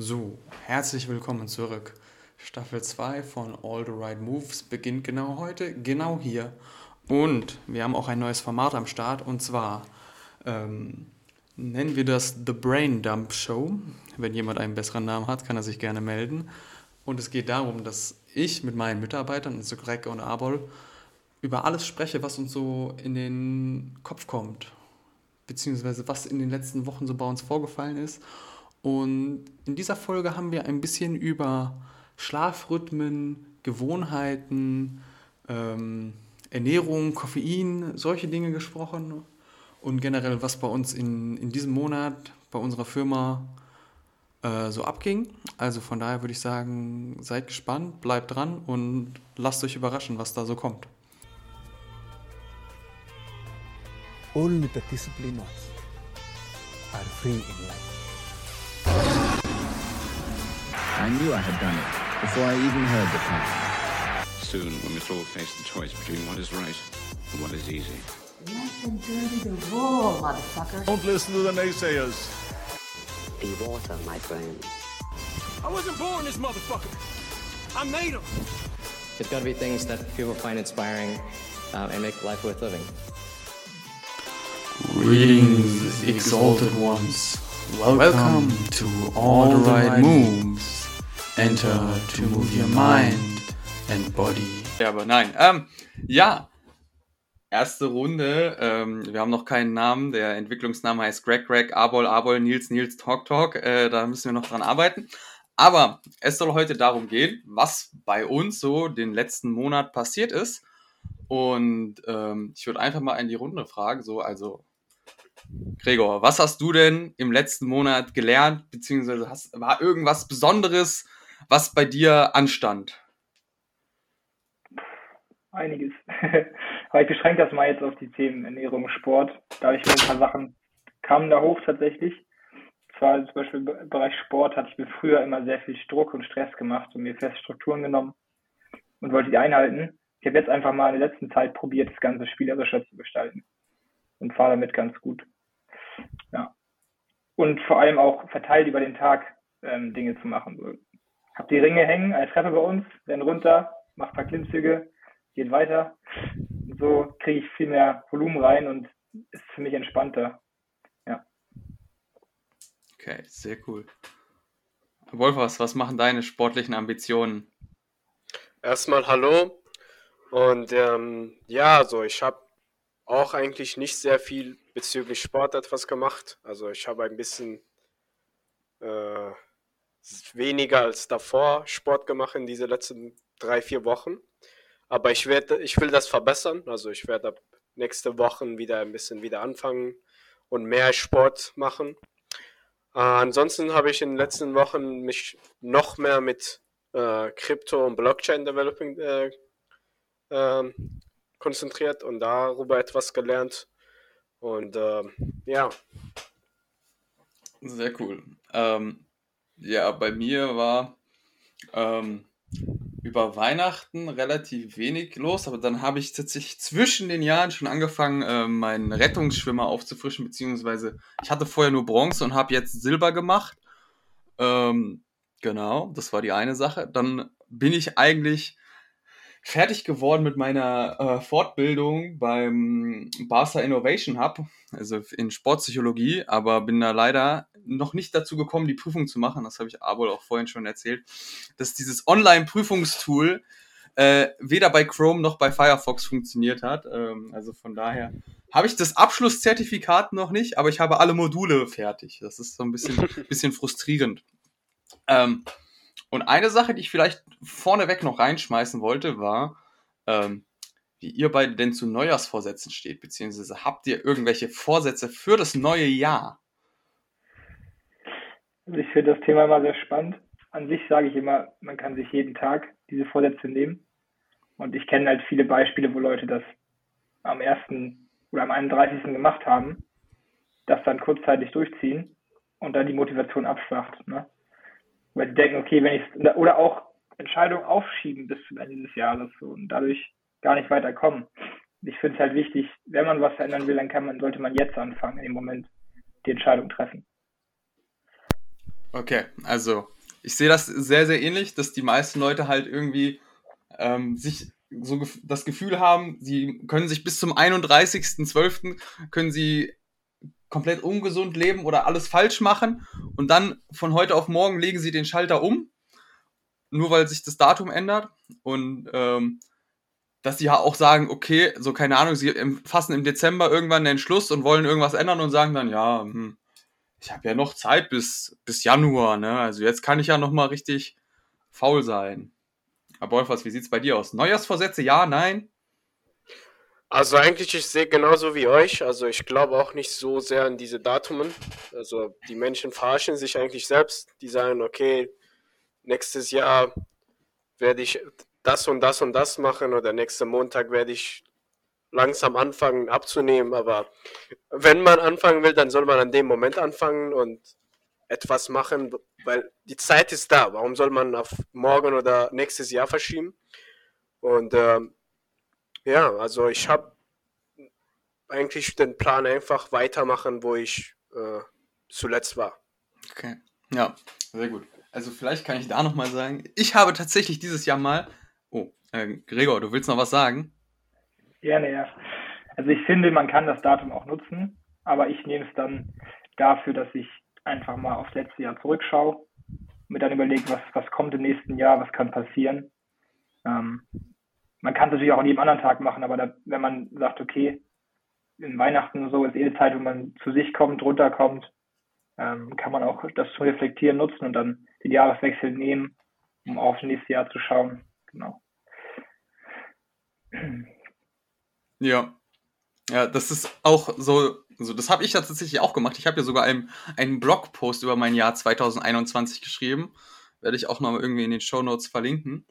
So, herzlich willkommen zurück. Staffel 2 von All the Right Moves beginnt genau heute, genau hier. Und wir haben auch ein neues Format am Start und zwar ähm, nennen wir das The Brain Dump Show. Wenn jemand einen besseren Namen hat, kann er sich gerne melden. Und es geht darum, dass ich mit meinen Mitarbeitern, also Greg und Abol, über alles spreche, was uns so in den Kopf kommt. Beziehungsweise was in den letzten Wochen so bei uns vorgefallen ist. Und in dieser Folge haben wir ein bisschen über Schlafrhythmen, Gewohnheiten, ähm, Ernährung, Koffein, solche Dinge gesprochen und generell, was bei uns in, in diesem Monat bei unserer Firma äh, so abging. Also von daher würde ich sagen, seid gespannt, bleibt dran und lasst euch überraschen, was da so kommt. Only the disciplined are free in life. I knew I had done it before I even heard the plan. Soon, we must all face the choice between what is right and what is easy. Let them dirty the raw, motherfucker. Don't listen to the naysayers. Be water, my friend. I wasn't born this motherfucker. I made him. There's got to be things that people find inspiring um, and make life worth living. Greetings, exalted ones. Welcome, Welcome to All the Right Moves. Enter to move your mind and body. Ja, aber nein. Ähm, ja, erste Runde. Ähm, wir haben noch keinen Namen. Der Entwicklungsname heißt Greg, Greg, Abol, Abol, Nils, Nils, Talk, Talk. Äh, da müssen wir noch dran arbeiten. Aber es soll heute darum gehen, was bei uns so den letzten Monat passiert ist. Und ähm, ich würde einfach mal in die Runde fragen, so, also Gregor, was hast du denn im letzten Monat gelernt, beziehungsweise hast, war irgendwas Besonderes, was bei dir anstand? Einiges. Aber ich beschränke das mal jetzt auf die Themen Ernährung, Sport. Da habe ein paar Sachen, kamen da hoch tatsächlich. Zwar zum Beispiel im Bereich Sport hatte ich mir früher immer sehr viel Druck und Stress gemacht und mir feste Strukturen genommen und wollte die einhalten. Ich habe jetzt einfach mal in der letzten Zeit probiert, das Ganze spielerischer zu gestalten und fahre damit ganz gut. Ja. Und vor allem auch verteilt über den Tag ähm, Dinge zu machen. Hab die Ringe hängen, eine Treppe bei uns, renn runter, mach ein paar Klimmzüge, geht weiter. Und so kriege ich viel mehr Volumen rein und ist für mich entspannter. Ja. Okay, sehr cool. Wolfers, was machen deine sportlichen Ambitionen? Erstmal hallo. Und ähm, ja, so ich habe auch eigentlich nicht sehr viel bezüglich Sport etwas gemacht. Also ich habe ein bisschen äh, weniger als davor Sport gemacht in diese letzten drei, vier Wochen. Aber ich werde, ich will das verbessern. Also ich werde ab nächste Woche wieder ein bisschen wieder anfangen und mehr Sport machen. Äh, ansonsten habe ich in den letzten Wochen mich noch mehr mit äh, Crypto und Blockchain Developing äh, ähm, konzentriert und darüber etwas gelernt. Und ähm, ja. Sehr cool. Ähm, ja, bei mir war ähm, über Weihnachten relativ wenig los, aber dann habe ich tatsächlich zwischen den Jahren schon angefangen, äh, meinen Rettungsschwimmer aufzufrischen, beziehungsweise ich hatte vorher nur Bronze und habe jetzt Silber gemacht. Ähm, genau, das war die eine Sache. Dann bin ich eigentlich fertig geworden mit meiner äh, Fortbildung beim Barca Innovation Hub, also in Sportpsychologie, aber bin da leider noch nicht dazu gekommen, die Prüfung zu machen. Das habe ich Abel auch vorhin schon erzählt, dass dieses Online-Prüfungstool äh, weder bei Chrome noch bei Firefox funktioniert hat. Ähm, also von daher habe ich das Abschlusszertifikat noch nicht, aber ich habe alle Module fertig. Das ist so ein bisschen, bisschen frustrierend. Ähm, und eine Sache, die ich vielleicht vorneweg noch reinschmeißen wollte, war, ähm, wie ihr beide denn zu Neujahrsvorsätzen steht, beziehungsweise habt ihr irgendwelche Vorsätze für das neue Jahr? Also ich finde das Thema immer sehr spannend. An sich sage ich immer, man kann sich jeden Tag diese Vorsätze nehmen. Und ich kenne halt viele Beispiele, wo Leute das am 1. oder am 31. gemacht haben, das dann kurzzeitig durchziehen und dann die Motivation abflacht. Ne? Weil sie denken, okay, wenn ich oder auch Entscheidungen aufschieben bis zum Ende des Jahres so, und dadurch gar nicht weiterkommen. Ich finde es halt wichtig, wenn man was verändern will, dann kann man, sollte man jetzt anfangen, im Moment die Entscheidung treffen. Okay, also ich sehe das sehr, sehr ähnlich, dass die meisten Leute halt irgendwie ähm, sich so das Gefühl haben, sie können sich bis zum 31.12. können sie komplett ungesund leben oder alles falsch machen und dann von heute auf morgen legen sie den Schalter um, nur weil sich das Datum ändert und ähm, dass sie ja auch sagen, okay, so keine Ahnung, sie fassen im Dezember irgendwann den Entschluss und wollen irgendwas ändern und sagen dann, ja, hm, ich habe ja noch Zeit bis, bis Januar, ne? Also jetzt kann ich ja noch mal richtig faul sein. Aber Wolfers, wie sieht's bei dir aus? Neujahrsvorsätze, ja, nein? Also eigentlich, ich sehe genauso wie euch. Also ich glaube auch nicht so sehr an diese Datumen. Also die Menschen verarschen sich eigentlich selbst. Die sagen, okay, nächstes Jahr werde ich das und das und das machen oder nächsten Montag werde ich langsam anfangen abzunehmen. Aber wenn man anfangen will, dann soll man an dem Moment anfangen und etwas machen, weil die Zeit ist da. Warum soll man auf morgen oder nächstes Jahr verschieben? Und ähm, ja, also ich habe eigentlich den Plan einfach weitermachen, wo ich äh, zuletzt war. Okay. Ja, sehr gut. Also vielleicht kann ich da noch mal sagen, ich habe tatsächlich dieses Jahr mal. Oh, äh, Gregor, du willst noch was sagen? Gerne, ja. Also ich finde, man kann das Datum auch nutzen, aber ich nehme es dann dafür, dass ich einfach mal aufs letzte Jahr zurückschaue, mir dann überlege, was, was kommt im nächsten Jahr, was kann passieren. Ähm, man kann es natürlich auch an jedem anderen Tag machen, aber da, wenn man sagt, okay, in Weihnachten so ist eh Zeit, wo man zu sich kommt, runterkommt, ähm, kann man auch das zu reflektieren nutzen und dann den Jahreswechsel nehmen, um aufs nächste Jahr zu schauen. Genau. Ja. Ja, das ist auch so, so das habe ich ja tatsächlich auch gemacht. Ich habe ja sogar einen, einen Blogpost über mein Jahr 2021 geschrieben. Werde ich auch noch irgendwie in den Show Notes verlinken.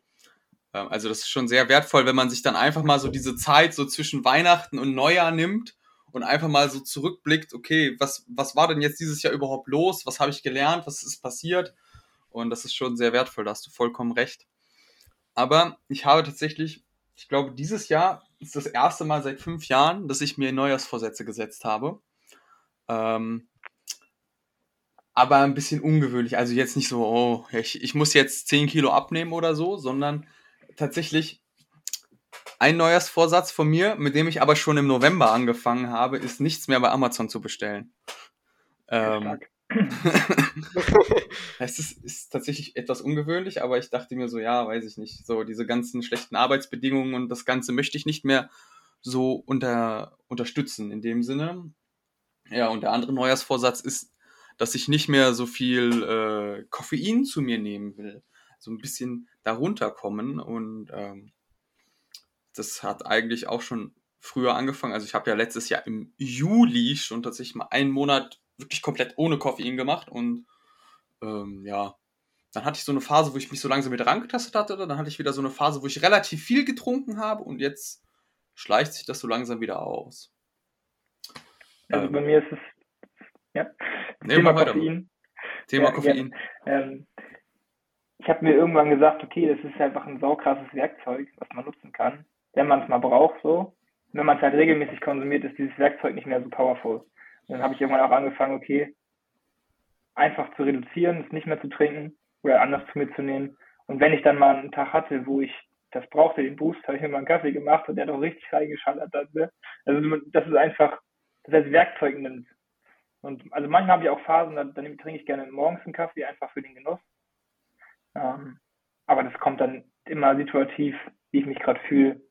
Ähm, Also das ist schon sehr wertvoll, wenn man sich dann einfach mal so diese Zeit so zwischen Weihnachten und Neujahr nimmt und einfach mal so zurückblickt, okay, was, was war denn jetzt dieses Jahr überhaupt los? Was habe ich gelernt? Was ist passiert? Und das ist schon sehr wertvoll, da hast du vollkommen recht. Aber ich habe tatsächlich, ich glaube, dieses Jahr ist das erste Mal seit fünf Jahren, dass ich mir Neujahrsvorsätze gesetzt habe. Ähm, aber ein bisschen ungewöhnlich. Also jetzt nicht so, oh, ich, ich muss jetzt 10 Kilo abnehmen oder so, sondern tatsächlich ein Neujahrsvorsatz von mir, mit dem ich aber schon im November angefangen habe, ist nichts mehr bei Amazon zu bestellen. Ähm, es ist, ist tatsächlich etwas ungewöhnlich, aber ich dachte mir so, ja, weiß ich nicht, so diese ganzen schlechten Arbeitsbedingungen und das Ganze möchte ich nicht mehr so unter, unterstützen in dem Sinne. Ja, und der andere Neujahrsvorsatz ist, dass ich nicht mehr so viel äh, Koffein zu mir nehmen will. So ein bisschen darunter kommen und ähm, das hat eigentlich auch schon früher angefangen. Also ich habe ja letztes Jahr im Juli schon tatsächlich mal einen Monat wirklich komplett ohne Koffein gemacht und ähm, ja, dann hatte ich so eine Phase, wo ich mich so langsam mit rangetastet hatte, dann hatte ich wieder so eine Phase, wo ich relativ viel getrunken habe und jetzt schleicht sich das so langsam wieder aus. Also Ähm, bei mir ist es ja, Thema. Koffein. Thema Ja, Koffein. Ähm, ich habe mir irgendwann gesagt, okay, das ist einfach ein saukrasses Werkzeug, was man nutzen kann, wenn man es mal braucht so. Und wenn man es halt regelmäßig konsumiert, ist dieses Werkzeug nicht mehr so powerful. Und dann habe ich irgendwann auch angefangen, okay, einfach zu reduzieren, es nicht mehr zu trinken oder anders zu mir zu nehmen. Und wenn ich dann mal einen Tag hatte, wo ich das brauchte, den Boost, habe ich mir mal einen Kaffee gemacht und der hat auch richtig reingeschallert. Ne? Also das ist einfach, das als Werkzeug nimmt. Und also manchmal habe ich auch Phasen, dann, dann trinke ich gerne morgens einen Kaffee, einfach für den Genuss. Ähm, aber das kommt dann immer situativ, wie ich mich gerade fühle.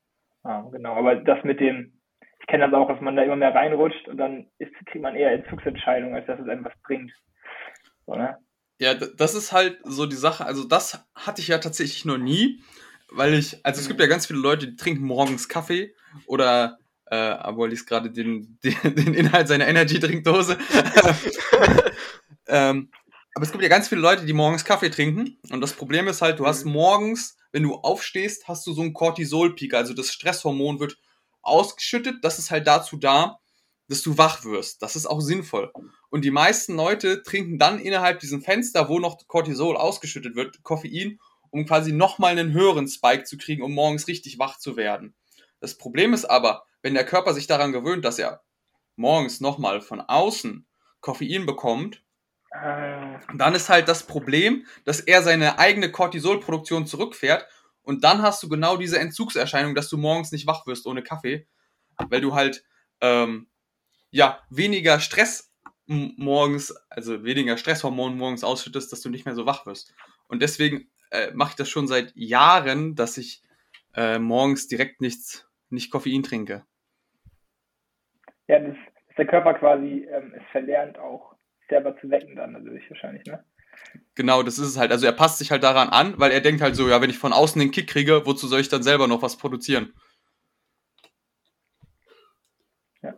Ähm, genau, aber das mit dem, ich kenne das auch, dass man da immer mehr reinrutscht und dann ist, kriegt man eher Entzugsentscheidungen, als dass es einem was bringt. So, ne? Ja, das ist halt so die Sache. Also, das hatte ich ja tatsächlich noch nie, weil ich, also es gibt ja ganz viele Leute, die trinken morgens Kaffee oder, äh, aber liest gerade den, den, den Inhalt seiner Energy-Trinkdose. ähm, aber es gibt ja ganz viele Leute, die morgens Kaffee trinken. Und das Problem ist halt, du hast morgens, wenn du aufstehst, hast du so einen Cortisol-Peak. Also das Stresshormon wird ausgeschüttet. Das ist halt dazu da, dass du wach wirst. Das ist auch sinnvoll. Und die meisten Leute trinken dann innerhalb diesem Fenster, wo noch Cortisol ausgeschüttet wird, Koffein, um quasi nochmal einen höheren Spike zu kriegen, um morgens richtig wach zu werden. Das Problem ist aber, wenn der Körper sich daran gewöhnt, dass er morgens nochmal von außen Koffein bekommt, Dann ist halt das Problem, dass er seine eigene Cortisolproduktion zurückfährt und dann hast du genau diese Entzugserscheinung, dass du morgens nicht wach wirst ohne Kaffee, weil du halt ähm, ja weniger Stress morgens, also weniger Stresshormon morgens ausschüttest, dass du nicht mehr so wach wirst. Und deswegen äh, mache ich das schon seit Jahren, dass ich äh, morgens direkt nichts, nicht Koffein trinke. ja, das, dass der Körper quasi ähm, es verlernt, auch selber zu wecken dann natürlich wahrscheinlich, ne? Genau, das ist es halt. Also er passt sich halt daran an, weil er denkt halt so, ja, wenn ich von außen den Kick kriege, wozu soll ich dann selber noch was produzieren? Ja.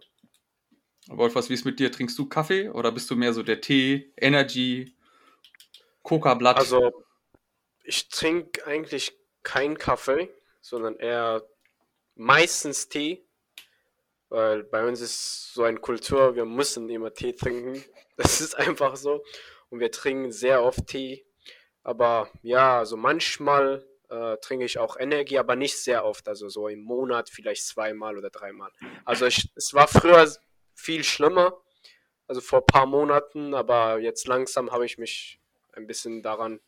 Wolf, wie ist mit dir? Trinkst du Kaffee oder bist du mehr so der Tee, Energy, Coca-Blatt? Also, ich trinke eigentlich keinen Kaffee, sondern eher meistens Tee. Weil bei uns ist so eine Kultur, wir müssen immer Tee trinken. Das ist einfach so. Und wir trinken sehr oft Tee. Aber ja, also manchmal äh, trinke ich auch Energie, aber nicht sehr oft. Also so im Monat vielleicht zweimal oder dreimal. Also ich, es war früher viel schlimmer. Also vor ein paar Monaten, aber jetzt langsam habe ich mich ein bisschen daran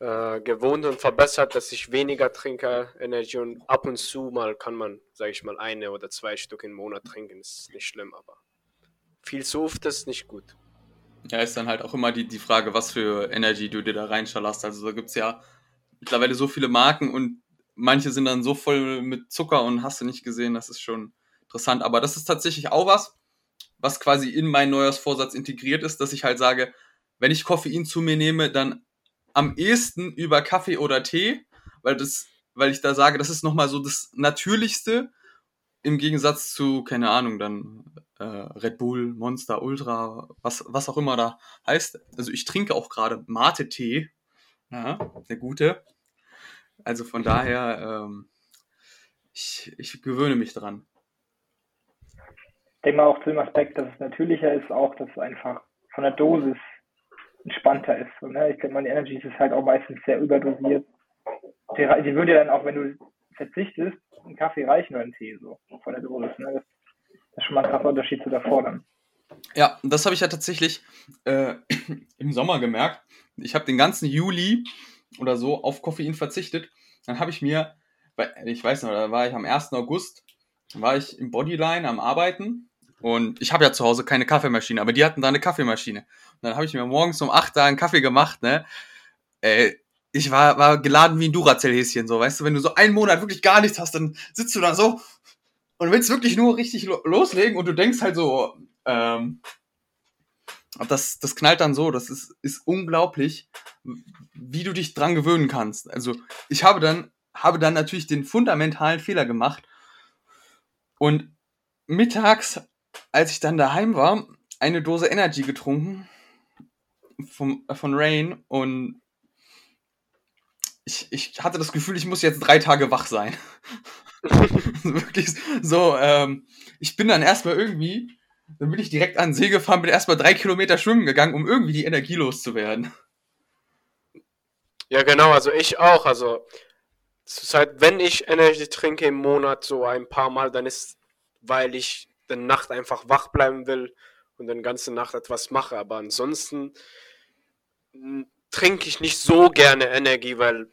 äh, gewohnt und verbessert, dass ich weniger trinke, Energy und ab und zu mal kann man, sage ich mal, eine oder zwei Stück im Monat trinken, ist nicht schlimm, aber viel zu oft ist nicht gut. Ja, ist dann halt auch immer die, die Frage, was für Energy du dir da reinschallerst. Also da gibt's ja mittlerweile so viele Marken und manche sind dann so voll mit Zucker und hast du nicht gesehen, das ist schon interessant. Aber das ist tatsächlich auch was, was quasi in meinen Neujahrsvorsatz integriert ist, dass ich halt sage, wenn ich Koffein zu mir nehme, dann am ehesten über Kaffee oder Tee, weil das, weil ich da sage, das ist nochmal so das Natürlichste im Gegensatz zu, keine Ahnung, dann äh, Red Bull, Monster, Ultra, was, was auch immer da heißt. Also ich trinke auch gerade Mate-Tee, ja, der gute. Also von daher, ähm, ich, ich gewöhne mich dran. Ich denke mal auch zu dem Aspekt, dass es natürlicher ist, auch, dass es einfach von der Dosis entspannter ist. So, ne? Ich denke die Energy ist halt auch meistens sehr überdosiert. Die, die würde ja dann auch, wenn du verzichtest, einen Kaffee reichen oder einen Tee, so von der Dosis. Ne? Das, das ist schon mal ein krasser Unterschied zu davor dann. Ja, das habe ich ja tatsächlich äh, im Sommer gemerkt. Ich habe den ganzen Juli oder so auf Koffein verzichtet. Dann habe ich mir, ich weiß noch, da war ich am 1. August, war ich im Bodyline am Arbeiten und ich habe ja zu Hause keine Kaffeemaschine, aber die hatten da eine Kaffeemaschine. Und dann habe ich mir morgens um 8 da einen Kaffee gemacht, ne? Äh, ich war, war geladen wie ein Duracell-Häschen, so, weißt du, wenn du so einen Monat wirklich gar nichts hast, dann sitzt du da so und willst wirklich nur richtig lo loslegen und du denkst halt so, ähm, das, das knallt dann so, das ist, ist unglaublich, wie du dich dran gewöhnen kannst. Also ich habe dann, habe dann natürlich den fundamentalen Fehler gemacht und mittags, als ich dann daheim war, eine Dose Energy getrunken vom, äh, von Rain und ich, ich hatte das Gefühl, ich muss jetzt drei Tage wach sein. Wirklich so, ähm, ich bin dann erstmal irgendwie, dann bin ich direkt an den See gefahren, bin erstmal drei Kilometer schwimmen gegangen, um irgendwie die Energie loszuwerden. Ja, genau, also ich auch. Also, zurzeit, wenn ich Energy trinke im Monat so ein paar Mal, dann ist, weil ich die Nacht einfach wach bleiben will und dann ganze Nacht etwas mache. Aber ansonsten m, trinke ich nicht so gerne Energie, weil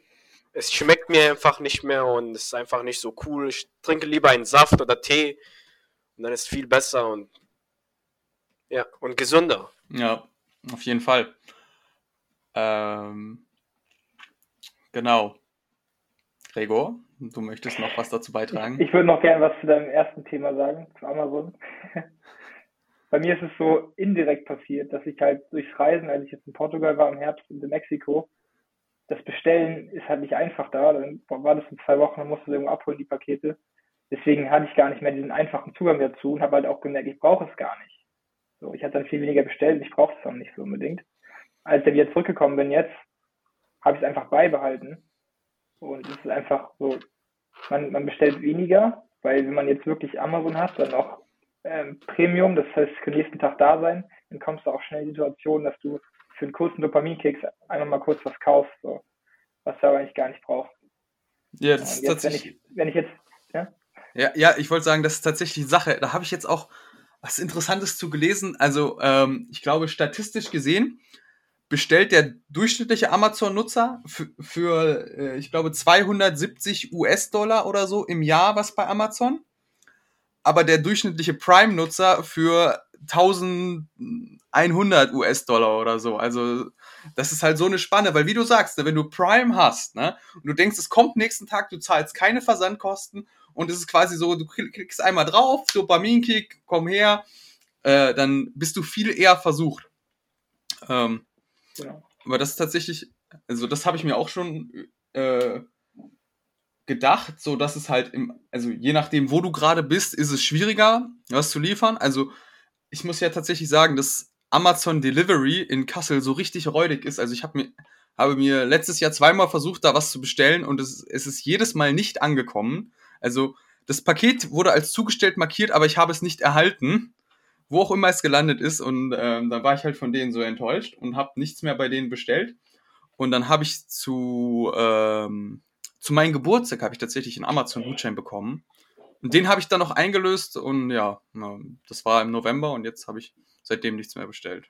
es schmeckt mir einfach nicht mehr und es ist einfach nicht so cool. Ich trinke lieber einen Saft oder Tee und dann ist viel besser und ja, und gesünder. Ja, auf jeden Fall. Ähm, genau. Gregor, du möchtest noch was dazu beitragen? Ich würde noch gerne was zu deinem ersten Thema sagen, zu Amazon. Bei mir ist es so indirekt passiert, dass ich halt durchs Reisen, als ich jetzt in Portugal war im Herbst und in Mexiko, das Bestellen ist halt nicht einfach da. Dann war das in zwei Wochen, dann musst du irgendwo abholen, die Pakete. Deswegen hatte ich gar nicht mehr diesen einfachen Zugang dazu und habe halt auch gemerkt, ich brauche es gar nicht. So, ich hatte dann viel weniger bestellt, ich brauche es auch nicht so unbedingt. Als ich wieder zurückgekommen bin jetzt, habe ich es einfach beibehalten. Und es ist einfach so, man, man bestellt weniger, weil wenn man jetzt wirklich Amazon hat, dann auch ähm, Premium, das heißt für den nächsten Tag da sein, dann kommst du auch schnell in die Situation, dass du für einen kurzen Dopaminkicks einfach mal kurz was kaufst, so, was du aber eigentlich gar nicht brauchst. Ja, das ist jetzt, wenn tatsächlich. ich, wenn ich jetzt, ja, Ja, ja, ich wollte sagen, das ist tatsächlich die Sache. Da habe ich jetzt auch was Interessantes zu gelesen. Also, ähm, ich glaube, statistisch gesehen bestellt der durchschnittliche Amazon-Nutzer für, für äh, ich glaube, 270 US-Dollar oder so im Jahr was bei Amazon. Aber der durchschnittliche Prime-Nutzer für 1100 US-Dollar oder so. Also, das ist halt so eine Spanne, weil wie du sagst, wenn du Prime hast, ne, und du denkst, es kommt nächsten Tag, du zahlst keine Versandkosten und es ist quasi so, du klickst einmal drauf, Dopaminkick, komm her, äh, dann bist du viel eher versucht. Ähm, ja. Aber das ist tatsächlich, also das habe ich mir auch schon äh, gedacht, so dass es halt im, also je nachdem, wo du gerade bist, ist es schwieriger, was zu liefern. Also ich muss ja tatsächlich sagen, dass Amazon Delivery in Kassel so richtig räudig ist. Also ich habe mir, habe mir letztes Jahr zweimal versucht, da was zu bestellen und es, es ist jedes Mal nicht angekommen. Also das Paket wurde als zugestellt markiert, aber ich habe es nicht erhalten wo auch immer es gelandet ist. Und ähm, dann war ich halt von denen so enttäuscht und habe nichts mehr bei denen bestellt. Und dann habe ich zu, ähm, zu meinem Geburtstag habe ich tatsächlich einen Amazon-Gutschein bekommen. Und den habe ich dann noch eingelöst und ja, das war im November und jetzt habe ich seitdem nichts mehr bestellt.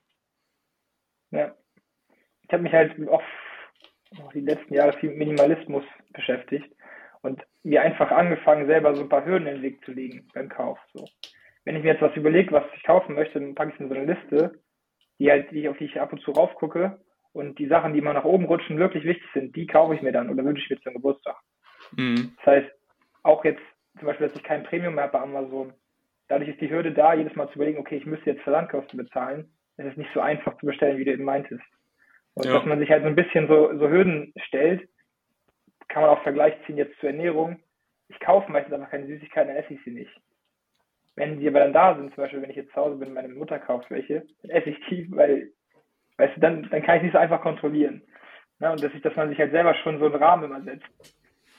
Ja. Ich habe mich halt auch die letzten Jahre viel mit Minimalismus beschäftigt und mir einfach angefangen, selber so ein paar Hürden in den Weg zu legen beim Kauf. So wenn ich mir jetzt was überlege, was ich kaufen möchte, dann packe ich in so eine Liste, die halt, die, auf die ich ab und zu raufgucke. Und die Sachen, die mal nach oben rutschen, wirklich wichtig sind, die kaufe ich mir dann oder wünsche ich mir zum Geburtstag. Mhm. Das heißt, auch jetzt zum Beispiel, dass ich kein Premium mehr habe bei Amazon, dadurch ist die Hürde da, jedes Mal zu überlegen, okay, ich müsste jetzt Versandkosten bezahlen. Es ist nicht so einfach zu bestellen, wie du eben meintest. Und ja. dass man sich halt so ein bisschen so, so Hürden stellt, kann man auch Vergleich ziehen jetzt zur Ernährung. Ich kaufe meistens einfach keine Süßigkeiten, dann esse ich sie nicht. Wenn die aber dann da sind, zum Beispiel, wenn ich jetzt zu Hause bin, meine Mutter kauft welche, dann esse ich die, weil, weißt du, dann, dann kann ich nicht so einfach kontrollieren. Ne? Und dass, ich, dass man sich halt selber schon so einen Rahmen immer setzt.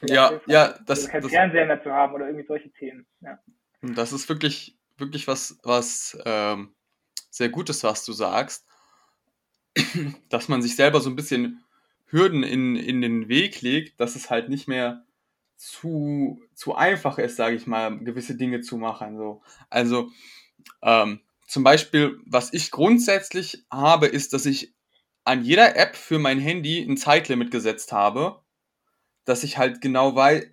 Ja, ja, ja das, also kein Fernseher mehr zu haben oder irgendwie solche Themen. Ja. Das ist wirklich, wirklich was, was ähm, sehr Gutes, was du sagst. dass man sich selber so ein bisschen Hürden in, in den Weg legt, dass es halt nicht mehr zu, zu einfach ist, sage ich mal, gewisse Dinge zu machen. So. Also ähm, zum Beispiel, was ich grundsätzlich habe, ist, dass ich an jeder App für mein Handy ein Zeitlimit gesetzt habe, dass ich halt genau weiß,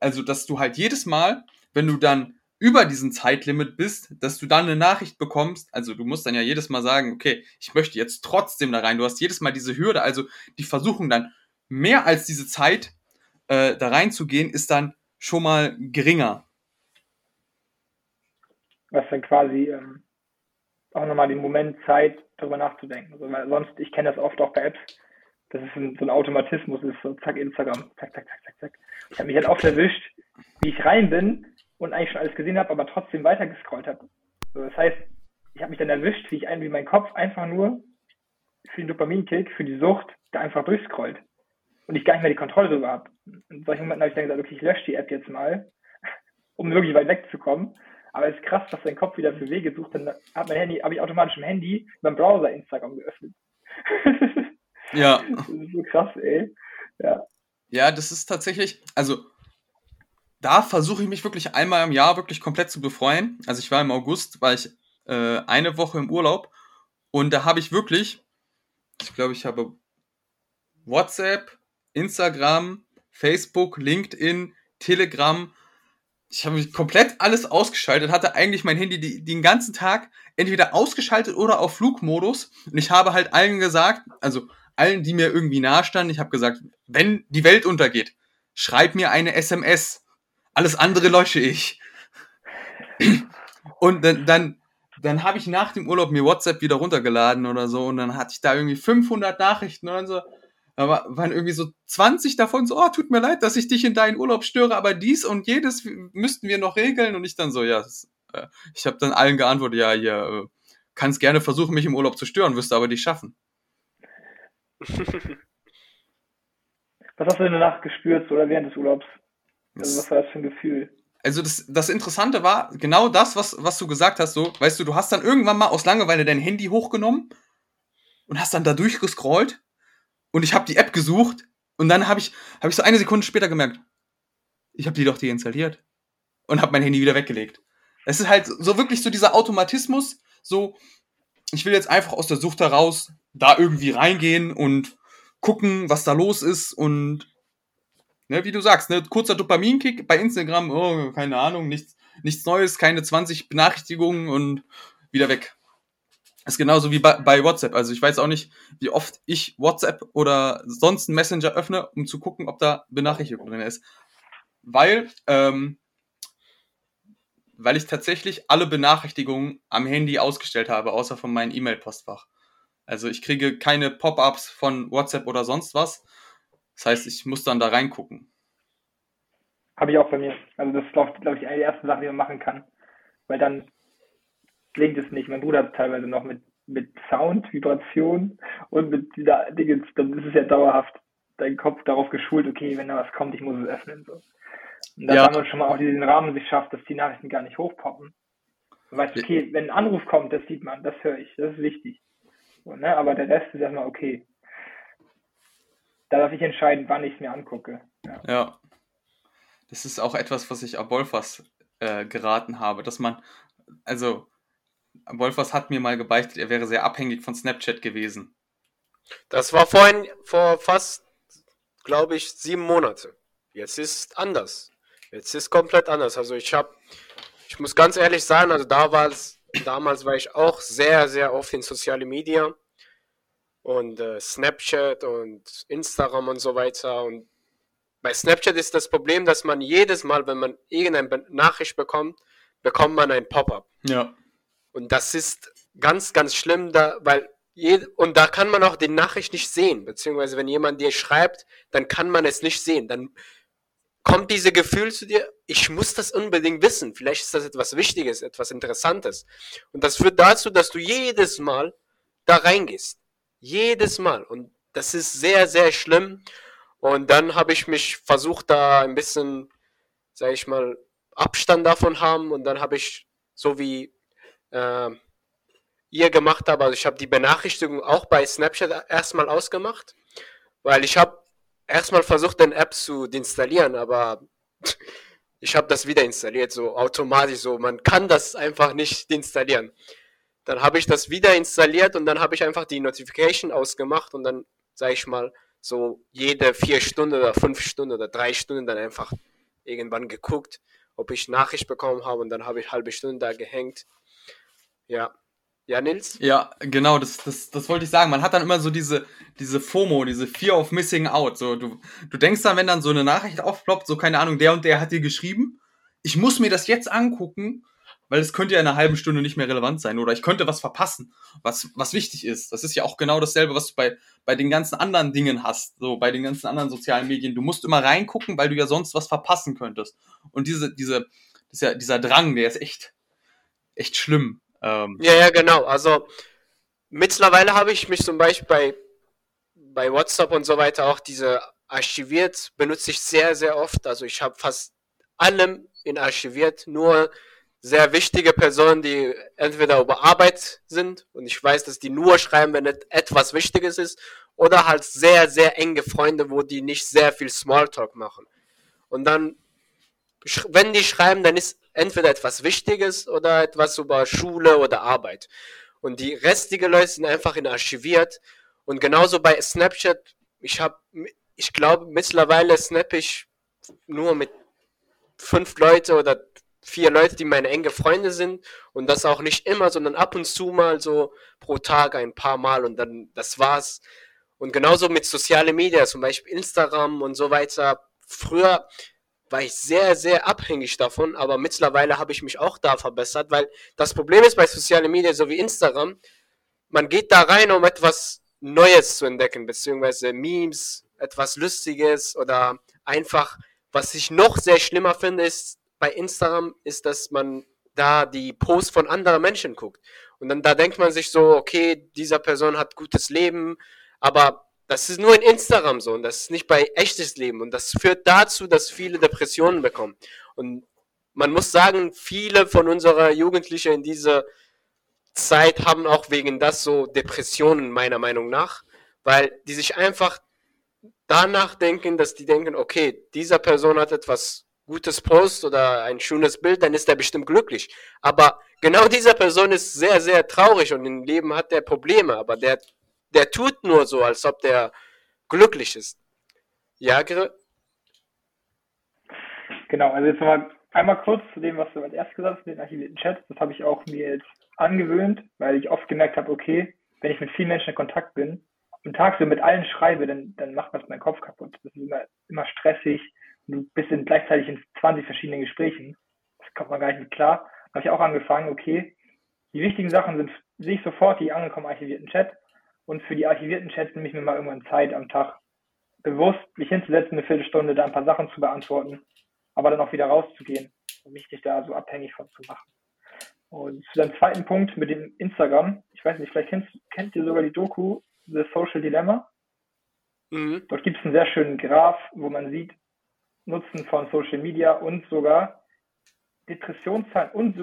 also dass du halt jedes Mal, wenn du dann über diesen Zeitlimit bist, dass du dann eine Nachricht bekommst. Also du musst dann ja jedes Mal sagen, okay, ich möchte jetzt trotzdem da rein. Du hast jedes Mal diese Hürde, also die Versuchung dann mehr als diese Zeit äh, da reinzugehen, ist dann schon mal geringer. Was dann quasi ähm, auch nochmal den Moment Zeit, darüber nachzudenken. Also, weil sonst, ich kenne das oft auch bei Apps, das ist ein, so ein Automatismus, ist so zack, Instagram, zack, zack, zack, zack, zack. Ich habe mich halt oft erwischt, wie ich rein bin und eigentlich schon alles gesehen habe, aber trotzdem weitergescrollt habe. So, das heißt, ich habe mich dann erwischt, wie ich ein, wie mein Kopf einfach nur für den Dopaminkick, für die Sucht, da einfach durchscrollt und ich gar nicht mehr die Kontrolle darüber habe. In solchen Momenten habe ich dann gesagt, okay, ich lösche die App jetzt mal, um wirklich weit wegzukommen. Aber es ist krass, was dein Kopf wieder für Wege sucht. Dann hat mein Handy, habe ich automatisch im Handy beim Browser Instagram geöffnet. ja. Das ist so krass, ey. Ja. Ja, das ist tatsächlich, also da versuche ich mich wirklich einmal im Jahr wirklich komplett zu befreien. Also ich war im August, war ich äh, eine Woche im Urlaub und da habe ich wirklich, ich glaube, ich habe WhatsApp, Instagram, Facebook, LinkedIn, Telegram. Ich habe mich komplett alles ausgeschaltet, hatte eigentlich mein Handy die, den ganzen Tag entweder ausgeschaltet oder auf Flugmodus. Und ich habe halt allen gesagt, also allen, die mir irgendwie nahestanden, ich habe gesagt, wenn die Welt untergeht, schreib mir eine SMS. Alles andere lösche ich. Und dann, dann, dann habe ich nach dem Urlaub mir WhatsApp wieder runtergeladen oder so und dann hatte ich da irgendwie 500 Nachrichten und dann so, aber waren irgendwie so 20 davon so, oh, tut mir leid, dass ich dich in deinen Urlaub störe, aber dies und jedes müssten wir noch regeln. Und ich dann so, ja, das, äh, ich habe dann allen geantwortet, ja, hier, äh, kannst gerne versuchen, mich im Urlaub zu stören, wirst du aber nicht schaffen. Was hast du denn danach gespürt oder während des Urlaubs? Also, was war das für ein Gefühl? Also das, das Interessante war genau das, was, was du gesagt hast, so, weißt du, du hast dann irgendwann mal aus Langeweile dein Handy hochgenommen und hast dann da durchgescrollt und ich habe die App gesucht und dann habe ich, hab ich so eine Sekunde später gemerkt, ich habe die doch deinstalliert und habe mein Handy wieder weggelegt. Es ist halt so wirklich so dieser Automatismus, so, ich will jetzt einfach aus der Sucht heraus da irgendwie reingehen und gucken, was da los ist und ne, wie du sagst, ne, kurzer Dopaminkick bei Instagram, oh, keine Ahnung, nichts, nichts Neues, keine 20 Benachrichtigungen und wieder weg. Ist genauso wie bei, bei WhatsApp. Also ich weiß auch nicht, wie oft ich WhatsApp oder sonst einen Messenger öffne, um zu gucken, ob da Benachrichtigung drin ist. Weil, ähm, weil ich tatsächlich alle Benachrichtigungen am Handy ausgestellt habe, außer von meinem E-Mail-Postfach. Also ich kriege keine Pop-ups von WhatsApp oder sonst was. Das heißt, ich muss dann da reingucken. Habe ich auch bei mir. Also das ist, glaube glaub ich, eine der ersten Sachen, die man machen kann. Weil dann klingt es nicht. Mein Bruder hat teilweise noch mit, mit Sound, Vibration und mit dieser Dinge, dann ist es ja dauerhaft dein Kopf darauf geschult, okay, wenn da was kommt, ich muss es öffnen. So. Und dann Ja. haben wir schon mal auch diesen Rahmen sich schafft, dass die Nachrichten gar nicht hochpoppen. Du weißt, okay, wenn ein Anruf kommt, das sieht man, das höre ich, das ist wichtig. So, ne? Aber der Rest ist erstmal okay. Da darf ich entscheiden, wann ich es mir angucke. Ja. Ja. Das ist auch etwas, was ich Abolfas äh, geraten habe, dass man, also, Abolfas hat mir mal gebeichtet, er wäre sehr abhängig von Snapchat gewesen. Das war vorhin vor fast, glaube ich, sieben Monate. Jetzt ist anders. Jetzt ist komplett anders. Also ich habe, ich muss ganz ehrlich sagen, also da war es, damals war ich auch sehr, sehr oft in soziale Media und äh, Snapchat und Instagram und so weiter. Und bei Snapchat ist das Problem, dass man jedes Mal, wenn man irgendeine Nachricht bekommt, bekommt man ein Pop-up. Ja. Und das ist ganz, ganz schlimm, da, weil und da kann man auch die Nachricht nicht sehen, beziehungsweise wenn jemand dir schreibt, dann kann man es nicht sehen. Dann kommt diese Gefühl zu dir, ich muss das unbedingt wissen. Vielleicht ist das etwas Wichtiges, etwas Interessantes. Und das führt dazu, dass du jedes Mal da reingehst. Jedes Mal. Und das ist sehr, sehr schlimm. Und dann habe ich mich versucht, da ein bisschen, sag ich mal, Abstand davon haben. Und dann habe ich, so wie äh, ihr gemacht habt, also ich habe die Benachrichtigung auch bei Snapchat erstmal ausgemacht, weil ich habe erstmal versucht, den App zu deinstallieren, aber ich habe das wieder installiert, so automatisch so. Man kann das einfach nicht deinstallieren. Dann habe ich das wieder installiert und dann habe ich einfach die Notification ausgemacht und dann, sage ich mal, so jede vier Stunden oder fünf Stunden oder drei Stunden dann einfach irgendwann geguckt, ob ich Nachricht bekommen habe und dann habe ich halbe Stunde da gehängt. Ja. Ja, Nils? Ja, genau, das, das, das wollte ich sagen. Man hat dann immer so diese, diese FOMO, diese Fear of Missing Out. So, du, du denkst dann, wenn dann so eine Nachricht aufploppt, so keine Ahnung, der und der hat dir geschrieben, ich muss mir das jetzt angucken, weil es könnte ja in einer halben Stunde nicht mehr relevant sein oder ich könnte was verpassen, was, was wichtig ist. Das ist ja auch genau dasselbe, was du bei, bei den ganzen anderen Dingen hast, so bei den ganzen anderen sozialen Medien. Du musst immer reingucken, weil du ja sonst was verpassen könntest. Und diese, diese, ja, dieser Drang, der ist echt, echt schlimm. Ähm, Ja, ja, genau. Also mittlerweile habe ich mich zum Beispiel bei, bei WhatsApp und so weiter auch diese archiviert, benutze ich sehr, sehr oft. Also ich habe fast allem in archiviert, nur sehr wichtige Personen, die entweder über Arbeit sind und ich weiß, dass die nur schreiben, wenn et etwas Wichtiges ist, oder halt sehr, sehr enge Freunde, wo die nicht sehr viel Smalltalk machen. Und dann, wenn die schreiben, dann ist entweder etwas Wichtiges oder etwas über Schule oder Arbeit. Und die restlichen Leute sind einfach in archiviert. Und genauso bei Snapchat, ich habe, ich glaube, mittlerweile snap ich nur mit fünf Leute oder vier Leute, die meine enge Freunde sind. Und das auch nicht immer, sondern ab und zu mal so pro Tag ein paar Mal und dann, das war's. Und genauso mit sozialen Medien, zum Beispiel Instagram und so weiter. Früher war ich sehr, sehr abhängig davon, aber mittlerweile habe ich mich auch da verbessert, weil das Problem ist bei sozialen Medien, so wie Instagram, man geht da rein, um etwas Neues zu entdecken, beziehungsweise Memes, etwas Lustiges oder einfach, was ich noch sehr schlimmer finde, ist bei Instagram, ist, dass man da die Posts von anderen Menschen guckt. Und dann da denkt man sich so, okay, dieser Person hat gutes Leben, aber das ist nur in Instagram so und das ist nicht bei echtes Leben und das führt dazu, dass viele Depressionen bekommen. Und man muss sagen, viele von unserer Jugendlichen in dieser Zeit haben auch wegen das so Depressionen meiner Meinung nach, weil die sich einfach danach denken, dass die denken, okay, dieser Person hat etwas gutes Post oder ein schönes Bild, dann ist er bestimmt glücklich. Aber genau dieser Person ist sehr, sehr traurig und im Leben hat der Probleme, aber der, der tut nur so, als ob der glücklich ist. Ja, Genau, also jetzt nochmal einmal kurz zu dem, was du als erstes gesagt hast, den archivierten Chat. Das habe ich auch mir jetzt angewöhnt, weil ich oft gemerkt habe, okay, wenn ich mit vielen Menschen in Kontakt bin und tagsüber mit allen schreibe, dann, dann macht das meinen Kopf kaputt. Das ist immer, immer stressig und du bist in, gleichzeitig in 20 verschiedenen Gesprächen. Das kommt man gar nicht mit klar. Habe ich auch angefangen, okay, die wichtigen Sachen sind, sehe ich sofort die angekommen archivierten Chat und für die archivierten Chats nehme ich mir mal irgendwann Zeit am Tag, bewusst mich hinzusetzen, eine Viertelstunde, da ein paar Sachen zu beantworten, aber dann auch wieder rauszugehen und mich nicht da so abhängig von zu machen. Und zu deinem zweiten Punkt mit dem Instagram, ich weiß nicht, vielleicht kennst, kennt ihr sogar die Doku The Social Dilemma. Mhm. Dort gibt es einen sehr schönen Graph, wo man sieht, Nutzen von Social Media und sogar Depressionszahlen und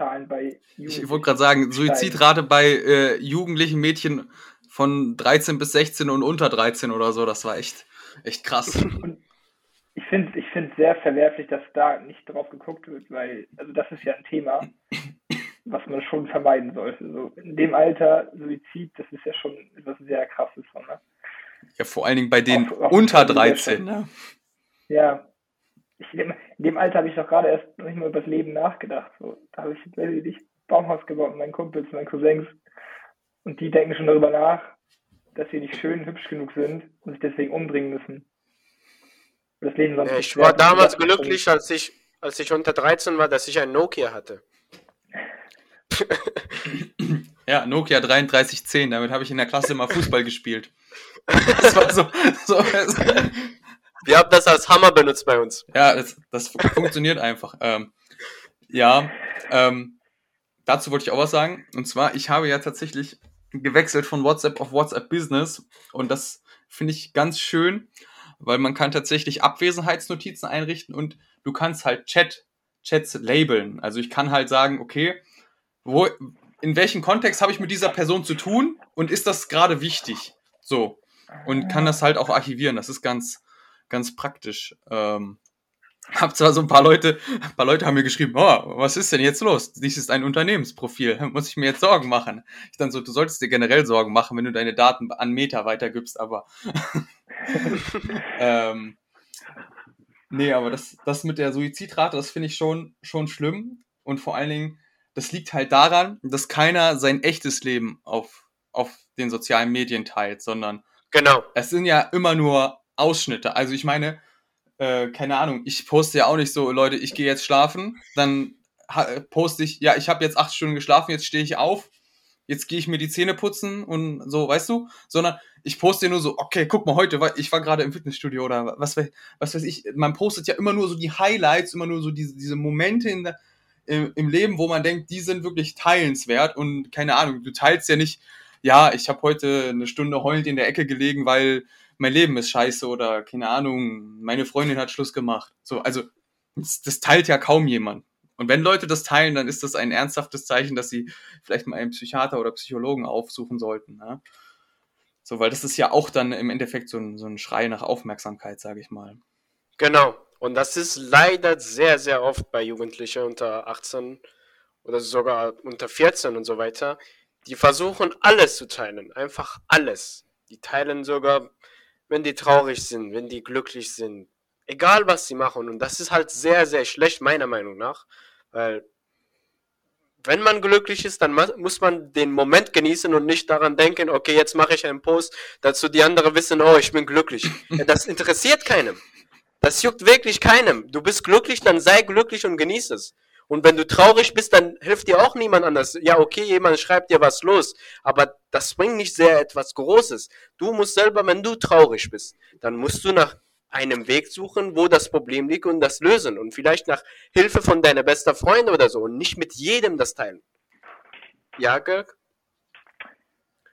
Suizidzahlen bei Ich wollte gerade sagen, Suizidrate bei äh, jugendlichen Mädchen von 13 bis 16 und unter 13 oder so, das war echt, echt krass. Und ich finde ich finde sehr verwerflich, dass da nicht drauf geguckt wird, weil, also das ist ja ein Thema, was man schon vermeiden sollte. So in dem Alter, Suizid, das ist ja schon etwas sehr krasses. Ne? Ja, vor allen Dingen bei den Auch- auch unter in der 13, ne? Ja. Ich, in dem Alter habe ich doch gerade erst noch nicht mal über das Leben nachgedacht. So, da habe ich, weiß ich nicht, Baumhaus gebaut mit meinen Kumpels, meinen Cousins. Und die denken schon darüber nach, dass sie nicht schön hübsch genug sind und sich deswegen umbringen müssen. Das Leben sonst Ja, ich war damals glücklich, als ich, als ich unter 13 war, dass ich ein Nokia hatte. Ja, Nokia 3310, damit habe ich in der Klasse immer Fußball gespielt. Das war so, so Wir haben das als Hammer benutzt bei uns. Ja, das, das funktioniert einfach. Ähm, ja, ähm, dazu wollte ich auch was sagen. Und zwar, ich habe ja tatsächlich gewechselt von WhatsApp auf WhatsApp Business. Und das finde ich ganz schön, weil man kann tatsächlich Abwesenheitsnotizen einrichten und du kannst halt Chat, Chats labeln. Also ich kann halt sagen, okay, wo, in welchem Kontext habe ich mit dieser Person zu tun und ist das gerade wichtig? So. Und kann das halt auch archivieren. Das ist ganz, ganz praktisch. Ähm, hab zwar so ein paar Leute, ein paar Leute haben mir geschrieben, oh, was ist denn jetzt los? Dies ist ein Unternehmensprofil. Muss ich mir jetzt Sorgen machen? Ich dann so, du solltest dir generell Sorgen machen, wenn du deine Daten an Meta weitergibst, aber ähm, nee, aber das, das mit der Suizidrate, das finde ich schon, schon schlimm. Und vor allen Dingen, das liegt halt daran, dass keiner sein echtes Leben auf, auf den sozialen Medien teilt, sondern Genau. es sind ja immer nur Ausschnitte. Also ich meine, äh, keine Ahnung, ich poste ja auch nicht so, Leute, ich gehe jetzt schlafen, dann poste ich, ja, ich habe jetzt acht Stunden geschlafen, jetzt stehe ich auf, jetzt gehe ich mir die Zähne putzen und so, weißt du? Sondern ich poste nur so, okay, guck mal, heute, ich war gerade im Fitnessstudio oder was, weiß- was weiß ich. Man postet ja immer nur so die Highlights, immer nur so diese, diese Momente in der, im Leben, wo man denkt, die sind wirklich teilenswert und keine Ahnung, du teilst ja nicht, ja, ich habe heute eine Stunde heulend in der Ecke gelegen, weil mein Leben ist scheiße oder keine Ahnung, meine Freundin hat Schluss gemacht. So, also das, das teilt ja kaum jemand. Und wenn Leute das teilen, dann ist das ein ernsthaftes Zeichen, dass sie vielleicht mal einen Psychiater oder Psychologen aufsuchen sollten. Ne? So, weil das ist ja auch dann im Endeffekt so ein, so ein Schrei nach Aufmerksamkeit, sage ich mal. Genau. Und das ist leider sehr, sehr oft bei Jugendlichen unter 18 oder sogar unter 14 und so weiter. Die versuchen alles zu teilen. Einfach alles. Die teilen sogar, wenn die traurig sind, wenn die glücklich sind. Egal was sie machen. Und das ist halt sehr, sehr schlecht, meiner Meinung nach. Weil wenn man glücklich ist, dann muss man den Moment genießen und nicht daran denken, okay, jetzt mache ich einen Post, dazu die anderen wissen, oh, ich bin glücklich. Das interessiert keinem. Das juckt wirklich keinem. Du bist glücklich, dann sei glücklich und genieß es. Und wenn du traurig bist, dann hilft dir auch niemand anders. Ja, okay, jemand schreibt dir was los, aber das bringt nicht sehr etwas Großes. Du musst selber, wenn du traurig bist, dann musst du nach einem Weg suchen, wo das Problem liegt und das lösen. Und vielleicht nach Hilfe von deiner besten Freundin oder so und nicht mit jedem das teilen. Ja, Girk?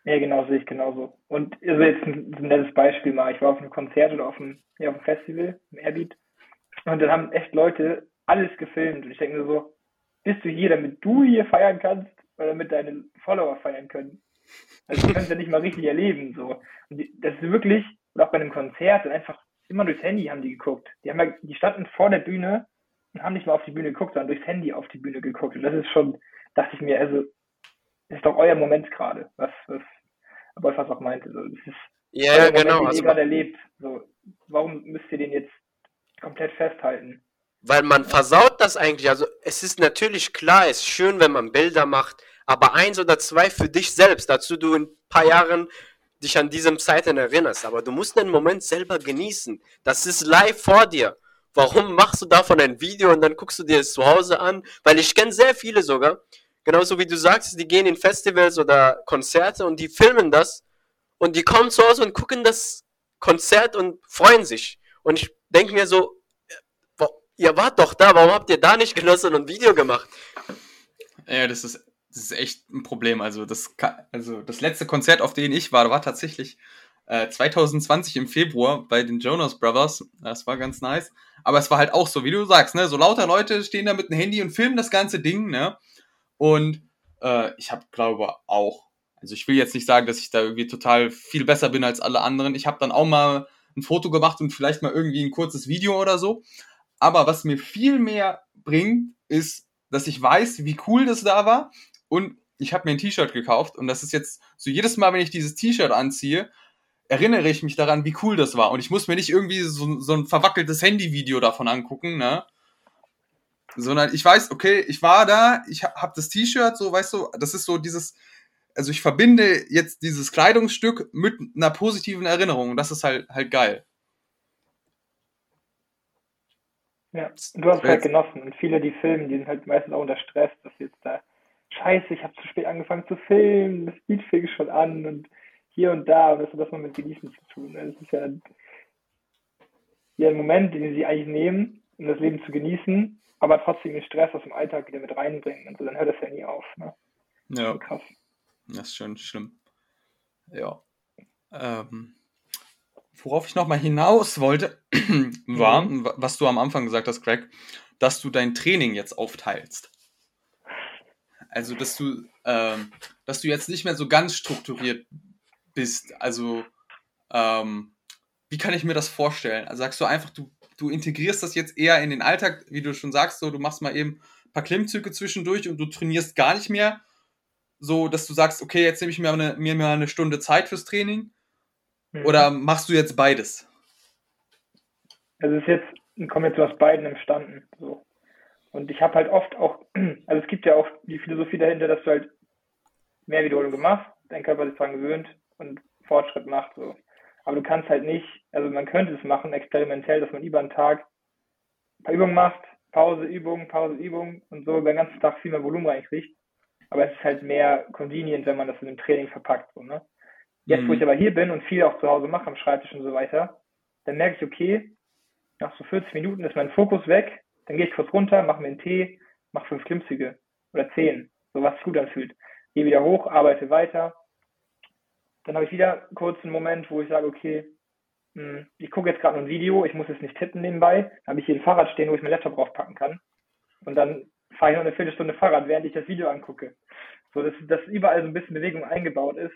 Ja, genau, sehe ich genauso. Und also jetzt ein, ein nettes Beispiel mal. Ich war auf einem Konzert oder auf einem, ja, auf einem Festival, im Airbeat. Und dann haben echt Leute alles gefilmt. Und ich denke mir so, bist du hier, damit du hier feiern kannst oder damit deine Follower feiern können? Also du kannst ja nicht mal richtig erleben. So. Und die- das ist wirklich, oder auch bei einem Konzert, dann einfach immer durchs Handy haben die geguckt. Die haben ja, die standen vor der Bühne und haben nicht mal auf die Bühne geguckt, sondern durchs Handy auf die Bühne geguckt. Und das ist schon, dachte ich mir, also, das ist doch euer Moment gerade, was, was Wolfers auch meinte. So, das ist Ja, ja, Moment, genau. den Also ihr gerade erlebt. So, warum müsst ihr den jetzt komplett festhalten? Weil man versaut das eigentlich. Also es ist natürlich klar, es ist schön, wenn man Bilder macht, aber eins oder zwei für dich selbst, dazu du in ein paar Jahren dich an diesem Zeiten erinnerst. Aber du musst den Moment selber genießen. Das ist live vor dir. Warum machst du davon ein Video und dann guckst du dir es zu Hause an? Weil ich kenne sehr viele sogar, genauso wie du sagst, die gehen in Festivals oder Konzerte und die filmen das und die kommen zu Hause und gucken das Konzert und freuen sich. Und ich denke mir so, Ihr wart doch da, warum habt ihr da nicht genossen und ein Video gemacht? Ja, das ist, das ist echt ein Problem. Also das, also das letzte Konzert, auf dem ich war, war tatsächlich äh, 2020 im Februar bei den Jonas Brothers. Das war ganz nice. Aber es war halt auch so, wie du sagst, ne? So lauter Leute stehen da mit dem Handy und filmen das ganze Ding, ne? Und äh, ich habe, glaube auch, also ich will jetzt nicht sagen, dass ich da irgendwie total viel besser bin als alle anderen. Ich habe dann auch mal ein Foto gemacht und vielleicht mal irgendwie ein kurzes Video oder so. Aber was mir viel mehr bringt, ist, dass ich weiß, wie cool das da war. Und ich habe mir ein T-Shirt gekauft. Und das ist jetzt so jedes Mal, wenn ich dieses T-Shirt anziehe, erinnere ich mich daran, wie cool das war. Und ich muss mir nicht irgendwie so, so ein verwackeltes Handyvideo davon angucken, ne? Sondern ich weiß, okay, ich war da, ich ha- hab das T-Shirt, so, weißt du, das ist so dieses, also ich verbinde jetzt dieses Kleidungsstück mit einer positiven Erinnerung. Und das ist halt, halt geil. Ja, du hast es halt genossen. Und viele, die filmen, die sind halt meistens auch unter Stress, dass sie jetzt da, scheiße, ich habe zu spät angefangen zu filmen, das Lied fing schon an und hier und da. Und das hat das mal mit Genießen zu tun. Das ist ja, ja ein Moment, den sie eigentlich nehmen, um das Leben zu genießen, aber trotzdem den Stress aus dem Alltag wieder mit reinbringen. Und so, dann hört das ja nie auf. Ne? Ja. Krass. Das ist schon schlimm. Ja. Ähm, worauf ich nochmal hinaus wollte, war, wa- was du am Anfang gesagt hast, Craig, dass du dein Training jetzt aufteilst. Also, dass du, ähm, dass du jetzt nicht mehr so ganz strukturiert bist. Also, ähm, wie kann ich mir das vorstellen? Also sagst du einfach, du, du integrierst das jetzt eher in den Alltag, wie du schon sagst, so du machst mal eben ein paar Klimmzüge zwischendurch und du trainierst gar nicht mehr, so dass du sagst, okay, jetzt nehme ich mir, eine, mir mal eine Stunde Zeit fürs Training? Mhm. Oder machst du jetzt beides? Also es ist jetzt eine Kombination aus beiden entstanden. So. Und ich habe halt oft auch, also es gibt ja auch die Philosophie dahinter, dass du halt mehr Wiederholungen machst, dein Körper sich daran gewöhnt und Fortschritt macht. So. Aber du kannst halt nicht, also man könnte es machen, experimentell, dass man über einen Tag ein paar Übungen macht, Pause, Übung, Pause, Übung und so über den ganzen Tag viel mehr Volumen reinkriegt. Aber es ist halt mehr convenient, wenn man das in einem Training verpackt. So, ne? Jetzt, wo ich aber hier bin und viel auch zu Hause mache am Schreibtisch und so weiter, dann merke ich, okay, nach so 40 Minuten ist mein Fokus weg, dann gehe ich kurz runter, mache mir einen Tee, mache fünf Klimmzüge oder zehn, so was sich gut anfühlt. Gehe wieder hoch, arbeite weiter. Dann habe ich wieder kurz einen Moment, wo ich sage, okay, hm, ich gucke jetzt gerade ein Video, ich muss jetzt nicht tippen nebenbei, dann habe ich hier ein Fahrrad stehen, wo ich mein Laptop draufpacken kann. Und dann fahre ich noch eine Viertelstunde Fahrrad, während ich das Video angucke. So, dass, dass überall so ein bisschen Bewegung eingebaut ist.